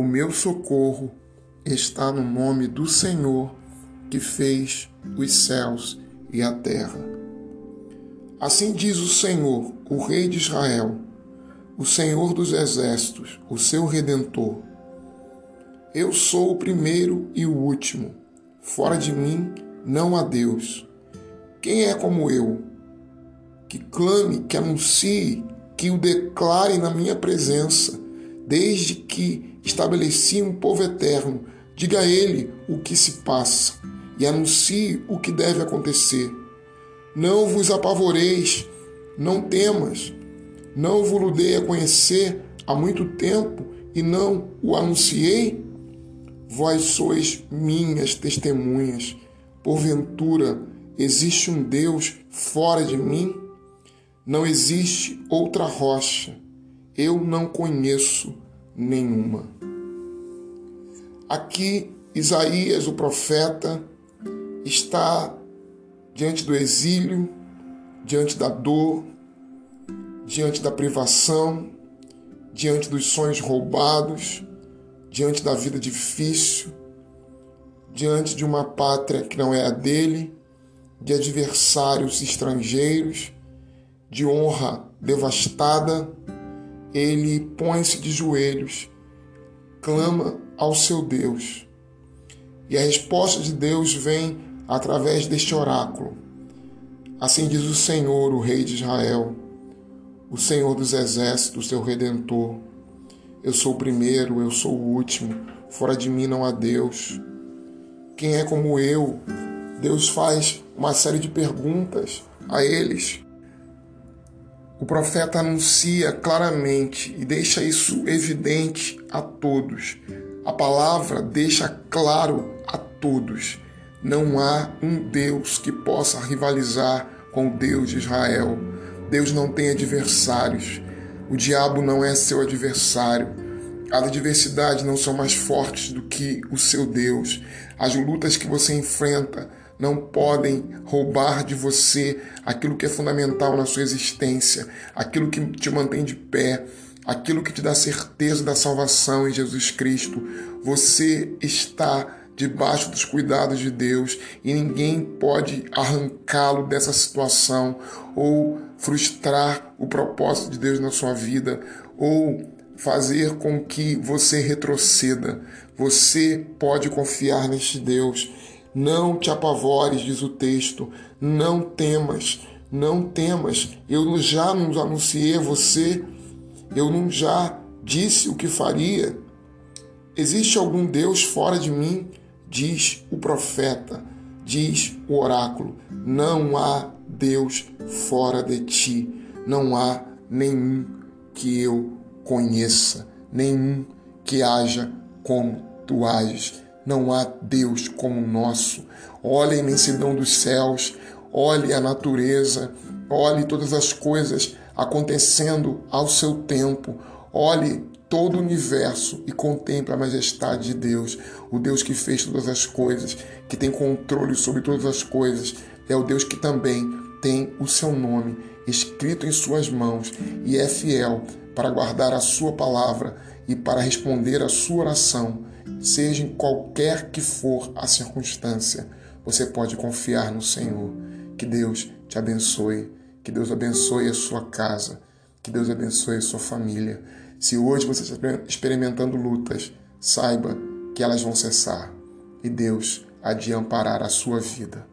O meu socorro está no nome do Senhor que fez os céus e a terra. Assim diz o Senhor, o Rei de Israel, o Senhor dos exércitos, o seu redentor. Eu sou o primeiro e o último. Fora de mim não há Deus. Quem é como eu? Que clame, que anuncie, que o declare na minha presença, desde que estabeleci um povo eterno. Diga a ele o que se passa e anuncie o que deve acontecer. Não vos apavoreis, não temas, não vos dei a conhecer há muito tempo e não o anunciei? Vós sois minhas testemunhas. Porventura, existe um Deus fora de mim? Não existe outra rocha. Eu não conheço nenhuma. Aqui, Isaías, o profeta, está diante do exílio, diante da dor, diante da privação, diante dos sonhos roubados, diante da vida difícil, diante de uma pátria que não é a dele, de adversários estrangeiros, de honra devastada, ele põe-se de joelhos, clama ao seu Deus. E a resposta de Deus vem através deste oráculo. Assim diz o Senhor, o Rei de Israel, o Senhor dos exércitos, seu redentor eu sou o primeiro, eu sou o último. Fora de mim não há Deus. Quem é como eu? Deus faz uma série de perguntas a eles. O profeta anuncia claramente e deixa isso evidente a todos. A palavra deixa claro a todos. Não há um Deus que possa rivalizar com o Deus de Israel. Deus não tem adversários. O diabo não é seu adversário. As adversidades não são mais fortes do que o seu Deus. As lutas que você enfrenta não podem roubar de você aquilo que é fundamental na sua existência, aquilo que te mantém de pé, aquilo que te dá certeza da salvação em Jesus Cristo. Você está debaixo dos cuidados de Deus e ninguém pode arrancá-lo dessa situação ou frustrar o propósito de Deus na sua vida ou fazer com que você retroceda. Você pode confiar neste Deus. Não te apavores, diz o texto. Não temas, não temas. Eu já nos anunciei a você. Eu não já disse o que faria. Existe algum Deus fora de mim? diz o profeta, diz o oráculo: não há Deus fora de ti, não há nenhum que eu conheça, nenhum que haja como tu ages. Não há Deus como o nosso. Olhe a imensidão dos céus, olhe a natureza, olhe todas as coisas acontecendo ao seu tempo, olhe todo o universo e contemple a majestade de Deus, o Deus que fez todas as coisas, que tem controle sobre todas as coisas, é o Deus que também tem o seu nome escrito em suas mãos e é fiel para guardar a sua palavra e para responder a sua oração, seja em qualquer que for a circunstância. Você pode confiar no Senhor. Que Deus te abençoe, que Deus abençoe a sua casa, que Deus abençoe a sua família. Se hoje você está experimentando lutas, saiba que elas vão cessar e Deus há de amparar a sua vida.